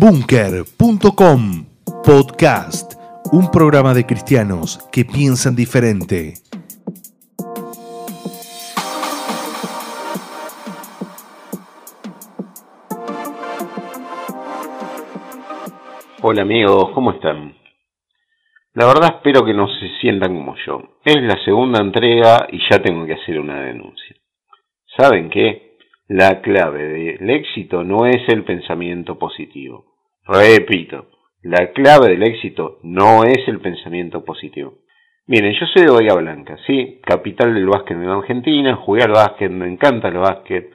Bunker.com Podcast, un programa de cristianos que piensan diferente. Hola amigos, ¿cómo están? La verdad espero que no se sientan como yo. Es la segunda entrega y ya tengo que hacer una denuncia. ¿Saben qué? La clave del éxito no es el pensamiento positivo. Repito, la clave del éxito no es el pensamiento positivo. Miren, yo soy de Bahía Blanca, sí, capital del básquet en Argentina, jugué al básquet, me encanta el básquet,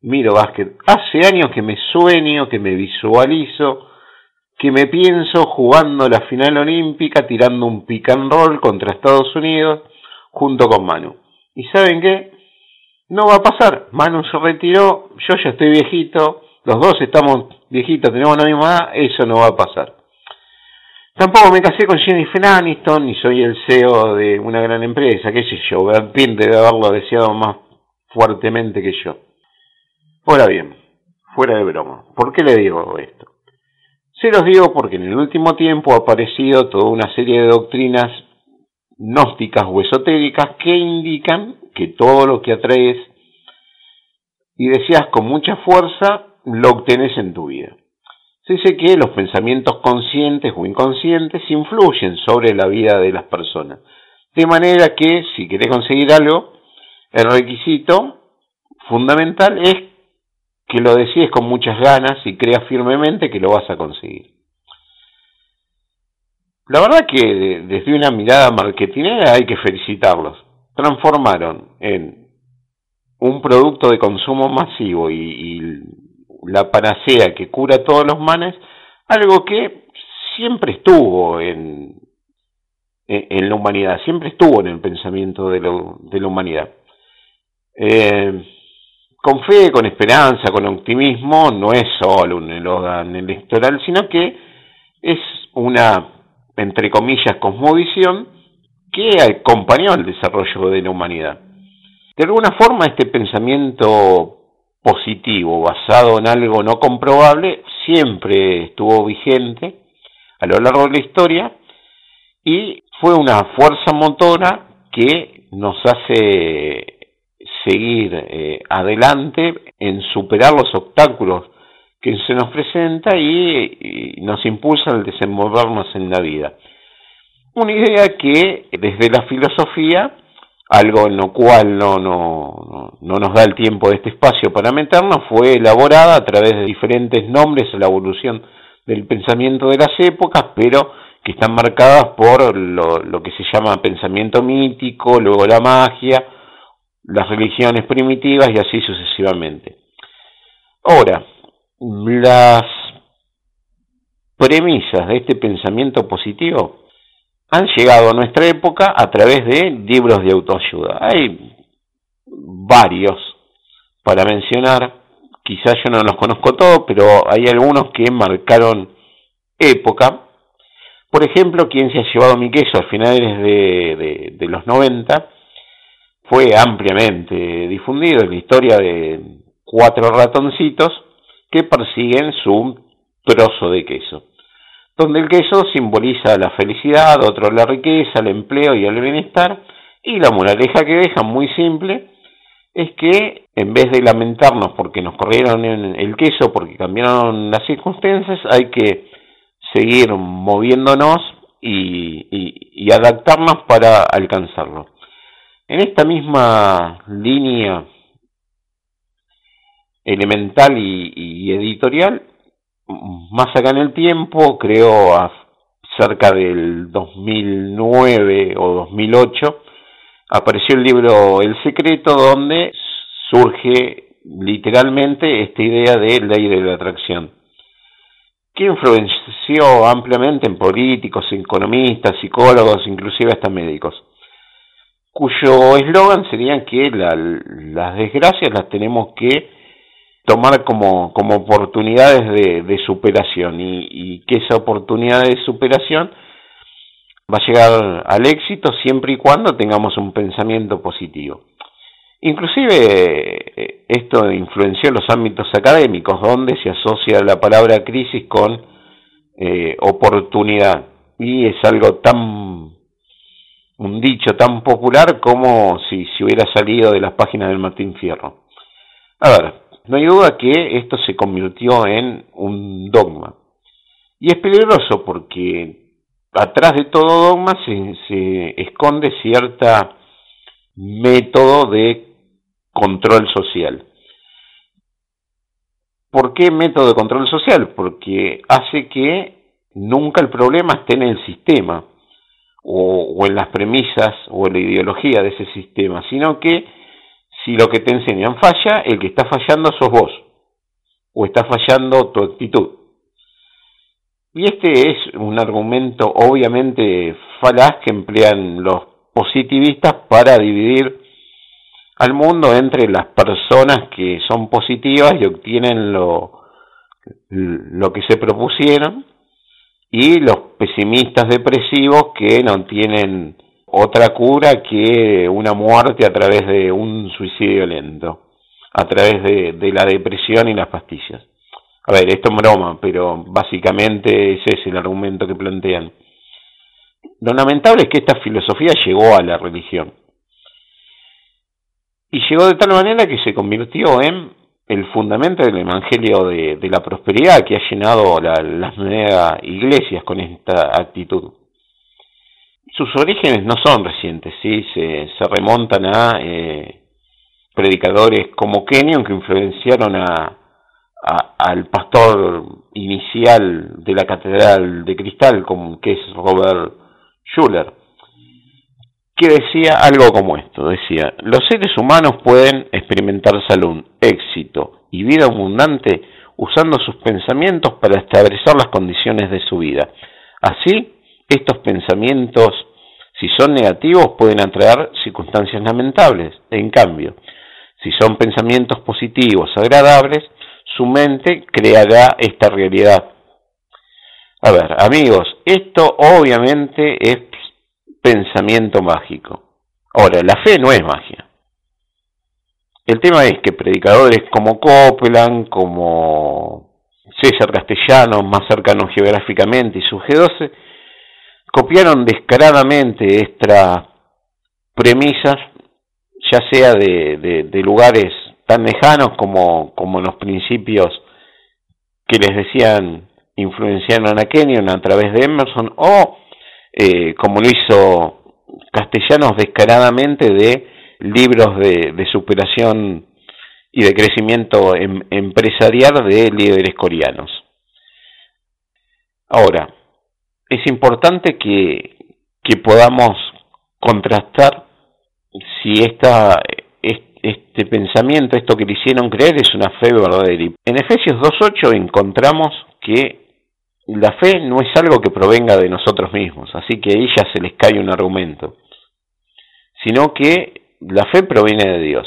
miro básquet. Hace años que me sueño, que me visualizo, que me pienso jugando la final olímpica, tirando un pick and roll contra Estados Unidos, junto con Manu. ¿Y saben qué? No va a pasar. Manu se retiró, yo ya estoy viejito, los dos estamos viejitos, tenemos la misma edad, eso no va a pasar. Tampoco me casé con Jennifer Aniston, ni soy el CEO de una gran empresa, qué sé yo, Brad Pitt de haberlo deseado más fuertemente que yo. Ahora bien, fuera de broma, ¿por qué le digo esto? Se los digo porque en el último tiempo ha aparecido toda una serie de doctrinas gnósticas o esotéricas que indican que todo lo que atraes y deseas con mucha fuerza lo obtenés en tu vida. Se dice que los pensamientos conscientes o inconscientes influyen sobre la vida de las personas. De manera que si querés conseguir algo, el requisito fundamental es que lo decides con muchas ganas y creas firmemente que lo vas a conseguir. La verdad que desde una mirada marketingera hay que felicitarlos. Transformaron en un producto de consumo masivo y, la panacea que cura todos los males, algo que siempre estuvo en, en, la humanidad, siempre estuvo en el pensamiento de, de la humanidad. Eh, con fe, con esperanza, con optimismo, no es solo un eslogan electoral, sino que es una, entre comillas, cosmovisión que acompañó al desarrollo de la humanidad. De alguna forma, este pensamiento positivo, basado en algo no comprobable, siempre estuvo vigente a lo largo de la historia y fue una fuerza motora que nos hace seguir eh, adelante en superar los obstáculos que se nos presenta y, nos impulsa al desenvolvernos en la vida. Una idea que desde la filosofía, algo en lo cual no, no, no, nos da el tiempo de este espacio para meternos, fue elaborada a través de diferentes nombres la evolución del pensamiento de las épocas, pero que están marcadas por lo, lo que se llama pensamiento mítico, luego la magia, las religiones primitivas y así sucesivamente. Ahora, las premisas de este pensamiento positivo han llegado a nuestra época a través de libros de autoayuda. Hay varios para mencionar, quizás yo no los conozco todos, pero hay algunos que marcaron época. Por ejemplo, quien se ha llevado mi queso a finales de, de, de los 90 fue ampliamente difundido en la historia de cuatro ratoncitos que persiguen su trozo de queso, donde el queso simboliza la felicidad, otro la riqueza, el empleo y el bienestar, y la moraleja que deja, muy simple, es que en vez de lamentarnos porque nos corrieron el queso, porque cambiaron las circunstancias, hay que seguir moviéndonos y, y adaptarnos para alcanzarlo. En esta misma línea elemental y, editorial, más acá en el tiempo, creo a cerca del 2009 o 2008, apareció el libro El Secreto, donde surge literalmente esta idea de ley de la atracción, que influenció ampliamente en políticos, economistas, psicólogos, inclusive hasta médicos cuyo eslogan sería que las desgracias las tenemos que tomar como, como oportunidades de, superación y, que esa oportunidad de superación va a llegar al éxito siempre y cuando tengamos un pensamiento positivo. Inclusive esto influenció los ámbitos académicos, donde se asocia la palabra crisis con oportunidad. Y es algo tan un dicho tan popular como si se hubiera salido de las páginas del Martín Fierro. A no hay duda que esto se convirtió en un dogma. Y es peligroso porque atrás de todo dogma se, se esconde cierta método de control social. ¿Por qué método de control social? Porque hace que nunca el problema esté en el sistema, o, en las premisas o en la ideología de ese sistema, sino que si lo que te enseñan falla, el que está fallando sos vos, o está fallando tu actitud. Y este es un argumento obviamente falaz que emplean los positivistas para dividir al mundo entre las personas que son positivas y obtienen lo, lo que se propusieron y los pesimistas depresivos que no tienen otra cura que una muerte a través de un suicidio lento, a través de, la depresión y las pastillas. A ver, esto es broma, pero básicamente ese es el argumento que plantean. Lo lamentable es que esta filosofía llegó a la religión. Y llegó de tal manera que se convirtió en el fundamento del Evangelio de, la prosperidad que ha llenado las mega iglesias con esta actitud. Sus orígenes no son recientes, ¿sí? se, remontan a eh, predicadores como Kenyon que influenciaron a, al pastor inicial de la Catedral de Cristal, como, que es Robert Schuller que decía algo como esto, decía, los seres humanos pueden experimentar salud, éxito y vida abundante usando sus pensamientos para establecer las condiciones de su vida. Así, estos pensamientos, si son negativos, pueden atraer circunstancias lamentables. En cambio, si son pensamientos positivos, agradables, su mente creará esta realidad. A ver, amigos, esto obviamente es pensamiento mágico. Ahora, la fe no es magia. El tema es que predicadores como Copeland, como César Castellanos, más cercanos geográficamente, y su G12, copiaron descaradamente estas premisas, ya sea de, de, lugares tan lejanos como, como los principios que les decían influenciaron a Kenyon a través de Emerson, o eh, como lo hizo Castellanos descaradamente de libros de, superación y de crecimiento em, empresarial de líderes coreanos. Ahora, es importante que, que podamos contrastar si esta, este pensamiento, esto que le hicieron creer, es una fe verdadera. En Efesios 2.8 encontramos que la fe no es algo que provenga de nosotros mismos, así que a ella se les cae un argumento, sino que la fe proviene de Dios.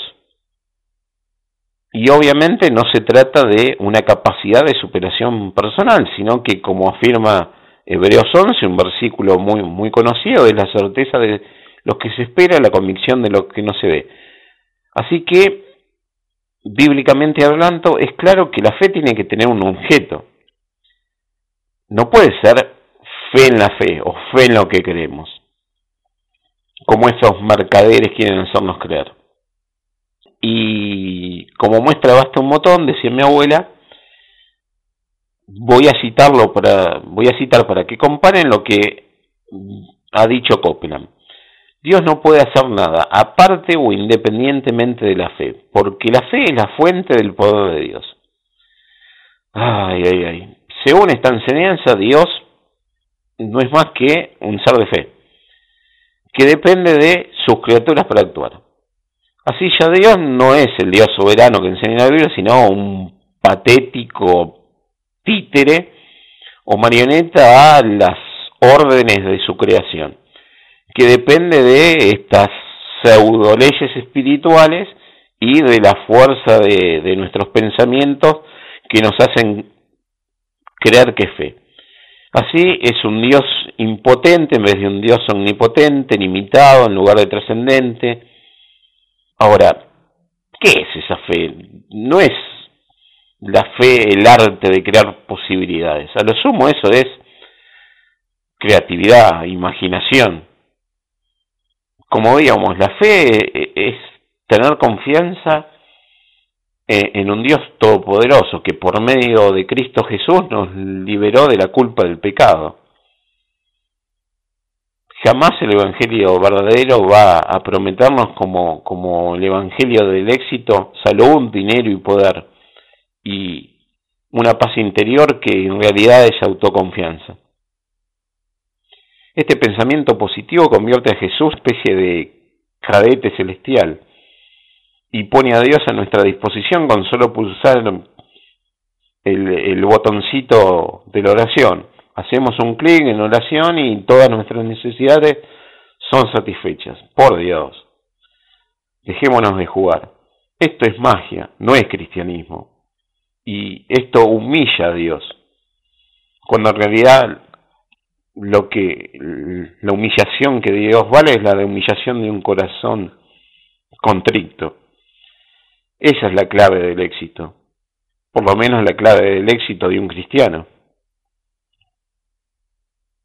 Y obviamente no se trata de una capacidad de superación personal, sino que como afirma Hebreos 11, un versículo muy, muy conocido, es la certeza de lo que se espera, la convicción de lo que no se ve. Así que, bíblicamente hablando, es claro que la fe tiene que tener un objeto, no puede ser fe en la fe o fe en lo que queremos, como esos mercaderes quieren hacernos creer. Y como muestra basta un botón, decía mi abuela, voy a citarlo para, voy a citar para que comparen lo que ha dicho Copeland. Dios no puede hacer nada aparte o independientemente de la fe, porque la fe es la fuente del poder de Dios. Ay, ay, ay. Según esta enseñanza, Dios no es más que un ser de fe, que depende de sus criaturas para actuar. Así ya Dios no es el Dios soberano que enseña la Biblia, sino un patético títere o marioneta a las órdenes de su creación, que depende de estas pseudo leyes espirituales y de la fuerza de, nuestros pensamientos que nos hacen creer que fe. Así es un Dios impotente en vez de un Dios omnipotente, limitado en lugar de trascendente. Ahora, ¿Qué es esa fe? No es la fe el arte de crear posibilidades. A lo sumo eso es creatividad, imaginación. Como veíamos, la fe es tener confianza en un Dios todopoderoso que por medio de Cristo Jesús nos liberó de la culpa del pecado. Jamás el Evangelio verdadero va a prometernos como, como el Evangelio del éxito salud, dinero y poder y una paz interior que en realidad es autoconfianza. Este pensamiento positivo convierte a Jesús especie de cadete celestial y pone a Dios a nuestra disposición con solo pulsar el, el botoncito de la oración. Hacemos un clic en oración y todas nuestras necesidades son satisfechas. Por Dios. Dejémonos de jugar. Esto es magia, no es cristianismo. Y esto humilla a Dios. Cuando en realidad lo que la humillación que Dios vale es la humillación de un corazón contrito. Esa es la clave del éxito, por lo menos la clave del éxito de un cristiano.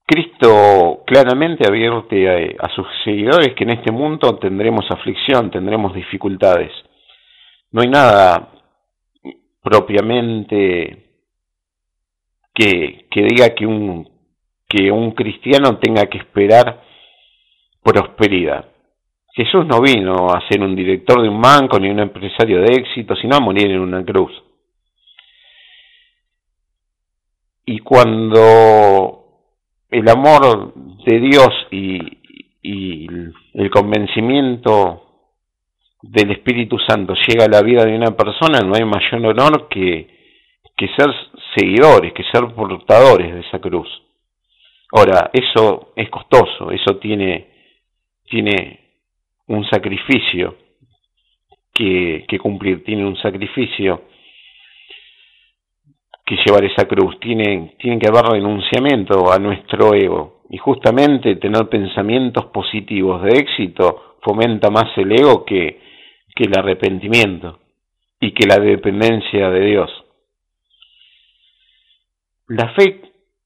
Cristo claramente advierte a, sus seguidores que en este mundo tendremos aflicción, tendremos dificultades. No hay nada propiamente que, que diga que un que un cristiano tenga que esperar prosperidad. Jesús no vino a ser un director de un banco ni un empresario de éxito, sino a morir en una cruz. Y cuando el amor de Dios y, el convencimiento del Espíritu Santo llega a la vida de una persona, no hay mayor honor que, que ser seguidores, que ser portadores de esa cruz. Ahora, eso es costoso, eso tiene, tiene un sacrificio que, que cumplir, tiene un sacrificio que llevar esa cruz, tiene, tiene que haber renunciamiento a nuestro ego. Y justamente tener pensamientos positivos de éxito fomenta más el ego que, que el arrepentimiento y que la dependencia de Dios. La fe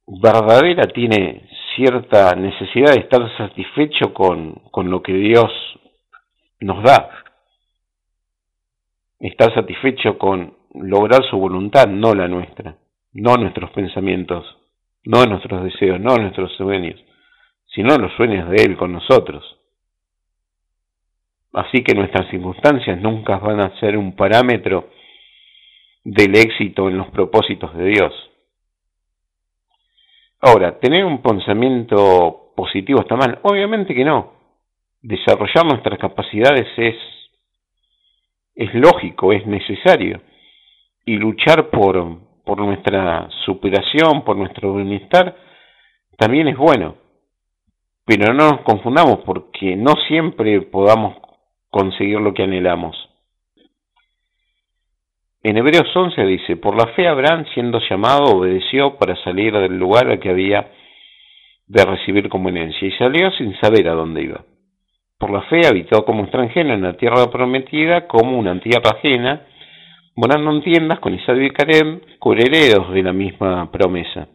verdadera tiene cierta necesidad de estar satisfecho con, con lo que Dios nos da. Estar satisfecho con lograr su voluntad, no la nuestra, no nuestros pensamientos, no nuestros deseos, no nuestros sueños, sino los sueños de Él con nosotros. Así que nuestras circunstancias nunca van a ser un parámetro del éxito en los propósitos de Dios. Ahora, ¿tener un pensamiento positivo está mal? Obviamente que no. Desarrollar nuestras capacidades es, es lógico, es necesario. Y luchar por, por nuestra superación, por nuestro bienestar, también es bueno. Pero no nos confundamos porque no siempre podamos conseguir lo que anhelamos. En Hebreos 11 dice, por la fe Abraham siendo llamado obedeció para salir del lugar al que había de recibir como y salió sin saber a dónde iba. Por la fe habitó como extranjero en la tierra prometida como una tierra ajena, morando en tiendas con Isaac y Carem, coherederos de la misma promesa.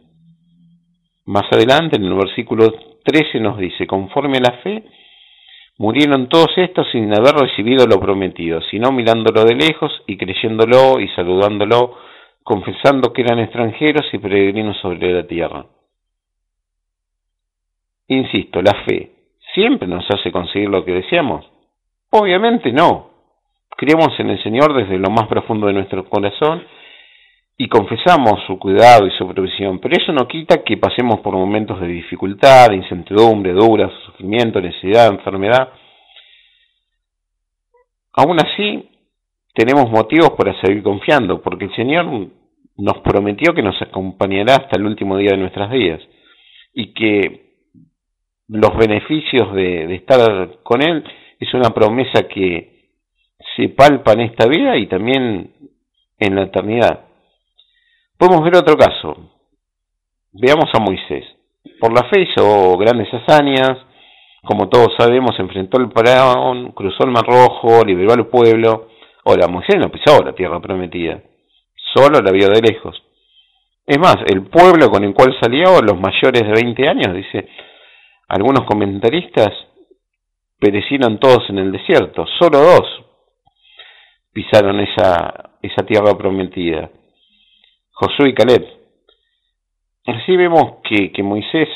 Más adelante, en el versículo 13 nos dice, conforme a la fe, Murieron todos estos sin haber recibido lo prometido, sino mirándolo de lejos y creyéndolo y saludándolo, confesando que eran extranjeros y peregrinos sobre la tierra. Insisto, la fe siempre nos hace conseguir lo que deseamos. Obviamente no. Creemos en el Señor desde lo más profundo de nuestro corazón y confesamos su cuidado y su provisión, pero eso no quita que pasemos por momentos de dificultad, de incertidumbre, duras, sufrimiento, necesidad, enfermedad. Aún así, tenemos motivos para seguir confiando, porque el Señor nos prometió que nos acompañará hasta el último día de nuestras vidas y que los beneficios de, de estar con Él es una promesa que se palpa en esta vida y también en la eternidad. Podemos ver otro caso. Veamos a Moisés. Por la fe hizo grandes hazañas, como todos sabemos, enfrentó el faraón, cruzó el Mar Rojo, liberó al pueblo, Ahora, Moisés no pisó la tierra prometida, solo la vio de lejos. Es más, el pueblo con el cual salió, los mayores de 20 años, dice, algunos comentaristas perecieron todos en el desierto, solo dos pisaron esa, esa tierra prometida, Josué y Caleb. Así vemos que, Moisés,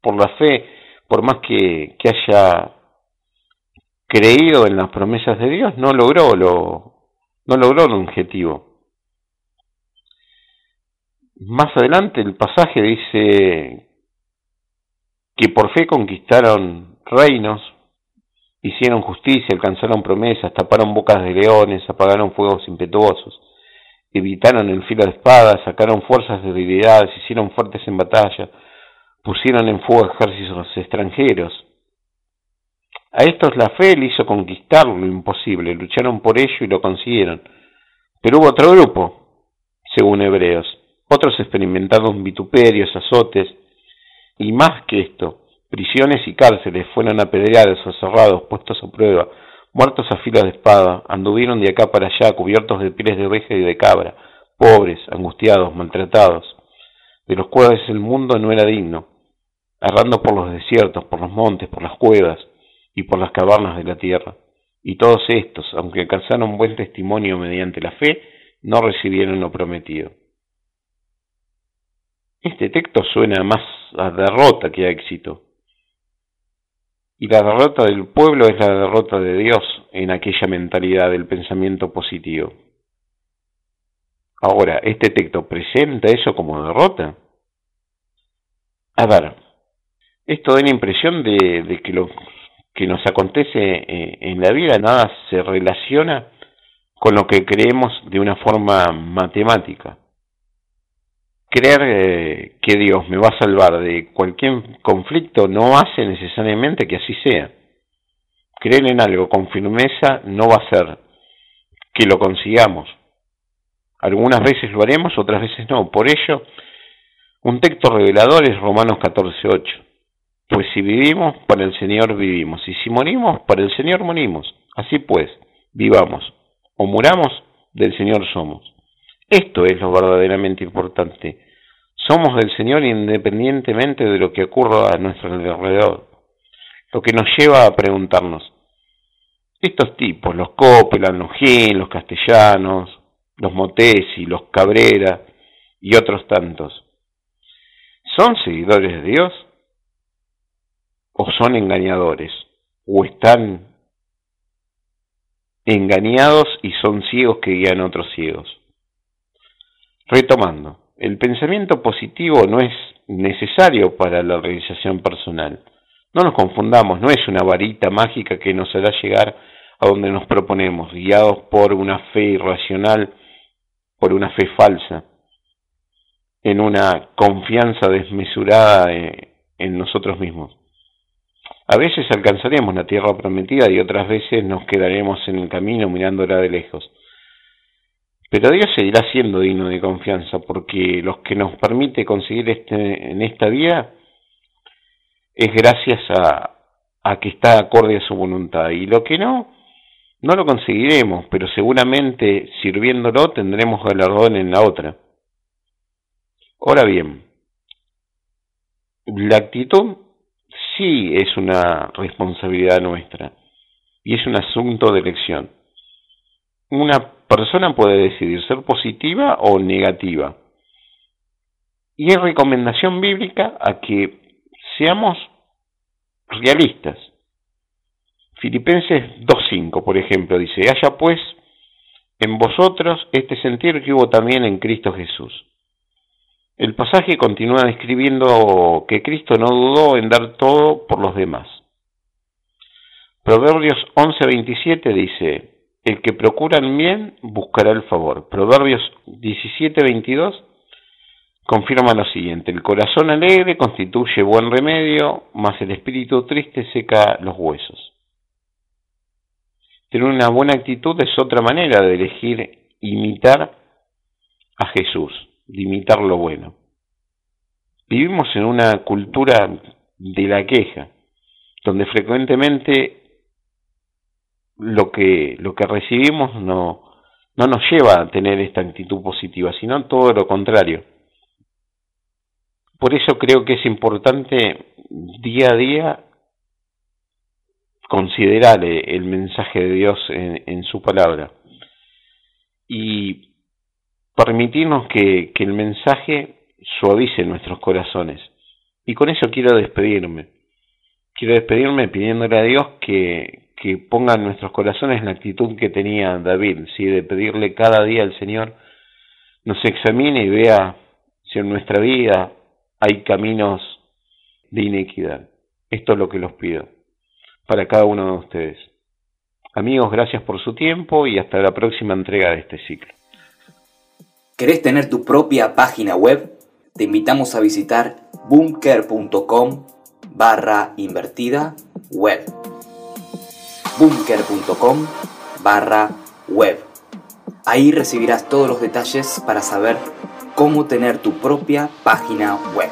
por la fe, por más que, que haya creído en las promesas de Dios, no logró lo, no logró el objetivo. Más adelante el pasaje dice que por fe conquistaron reinos, hicieron justicia, alcanzaron promesas, taparon bocas de leones, apagaron fuegos impetuosos, evitaron el filo de espada, sacaron fuerzas de debilidades, hicieron fuertes en batalla, pusieron en fuego ejércitos extranjeros. A estos la fe le hizo conquistar lo imposible, lucharon por ello y lo consiguieron. Pero hubo otro grupo, según Hebreos. Otros experimentaron vituperios, azotes, y más que esto, prisiones y cárceles fueron apedreados o cerrados, puestos a prueba, muertos a filo de espada, anduvieron de acá para allá cubiertos de pieles de oveja y de cabra, pobres, angustiados, maltratados, de los cuales el mundo no era digno, errando por los desiertos, por los montes, por las cuevas y por las cavernas de la tierra. Y todos estos, aunque alcanzaron buen testimonio mediante la fe, no recibieron lo prometido. Este texto suena más a derrota que a éxito. Y la derrota del pueblo es la derrota de Dios en aquella mentalidad del pensamiento positivo. Ahora, ¿este texto presenta eso como derrota? A ver, esto da la impresión de, que lo que nos acontece eh, en la vida nada se relaciona con lo que creemos de una forma matemática. Creer eh, que Dios me va a salvar de cualquier conflicto no hace necesariamente que así sea. Creer en algo con firmeza no va a ser que lo consigamos. Algunas veces lo haremos, otras veces no. Por ello, un texto revelador es Romanos 14.8. Pues si vivimos, para el Señor vivimos, y si morimos, para el Señor morimos. Así pues, vivamos o muramos, del Señor somos. Esto es lo verdaderamente importante. Somos del Señor independientemente de lo que ocurra a nuestro alrededor. Lo que nos lleva a preguntarnos, estos tipos, los Copeland, los Gil, los Castellanos, los Motesi, los Cabrera y otros tantos, ¿son seguidores de Dios? o son engañadores, o están engañados y son ciegos que guían a otros ciegos. Retomando, el pensamiento positivo no es necesario para la realización personal. No nos confundamos, no es una varita mágica que nos hará llegar a donde nos proponemos, guiados por una fe irracional, por una fe falsa, en una confianza desmesurada en nosotros mismos. A veces alcanzaremos la tierra prometida y otras veces nos quedaremos en el camino mirándola de lejos. Pero Dios seguirá siendo digno de confianza porque lo que nos permite conseguir este, en esta vida es gracias a, a que está acorde a su voluntad. Y lo que no, no lo conseguiremos, pero seguramente sirviéndolo tendremos galardón en la otra. Ahora bien, la actitud sí es una responsabilidad nuestra y es un asunto de elección. Una persona puede decidir ser positiva o negativa. Y es recomendación bíblica a que seamos realistas. Filipenses 2.5, por ejemplo, dice, haya pues en vosotros este sentir que hubo también en Cristo Jesús el pasaje continúa describiendo que Cristo no dudó en dar todo por los demás. Proverbios 11:27 dice, el que procura el bien buscará el favor. Proverbios 17:22 confirma lo siguiente, el corazón alegre constituye buen remedio, mas el espíritu triste seca los huesos. Tener una buena actitud es otra manera de elegir imitar a Jesús limitar lo bueno. Vivimos en una cultura de la queja, donde frecuentemente lo que, lo que recibimos no, no nos lleva a tener esta actitud positiva, sino todo lo contrario. Por eso creo que es importante día a día considerar el mensaje de Dios en, en su palabra y permitirnos que, que el mensaje suavice nuestros corazones. Y con eso quiero despedirme. Quiero despedirme pidiéndole a Dios que, que ponga en nuestros corazones la actitud que tenía David, ¿sí? de pedirle cada día al Señor nos examine y vea si en nuestra vida hay caminos de inequidad. Esto es lo que los pido para cada uno de ustedes. Amigos, gracias por su tiempo y hasta la próxima entrega de este ciclo. ¿Querés tener tu propia página web? Te invitamos a visitar bunker.com barra invertida web. bunker.com barra web. Ahí recibirás todos los detalles para saber cómo tener tu propia página web.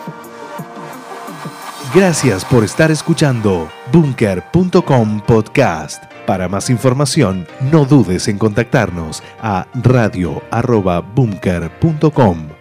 Gracias por estar escuchando bunker.com podcast. Para más información, no dudes en contactarnos a radio.bunker.com.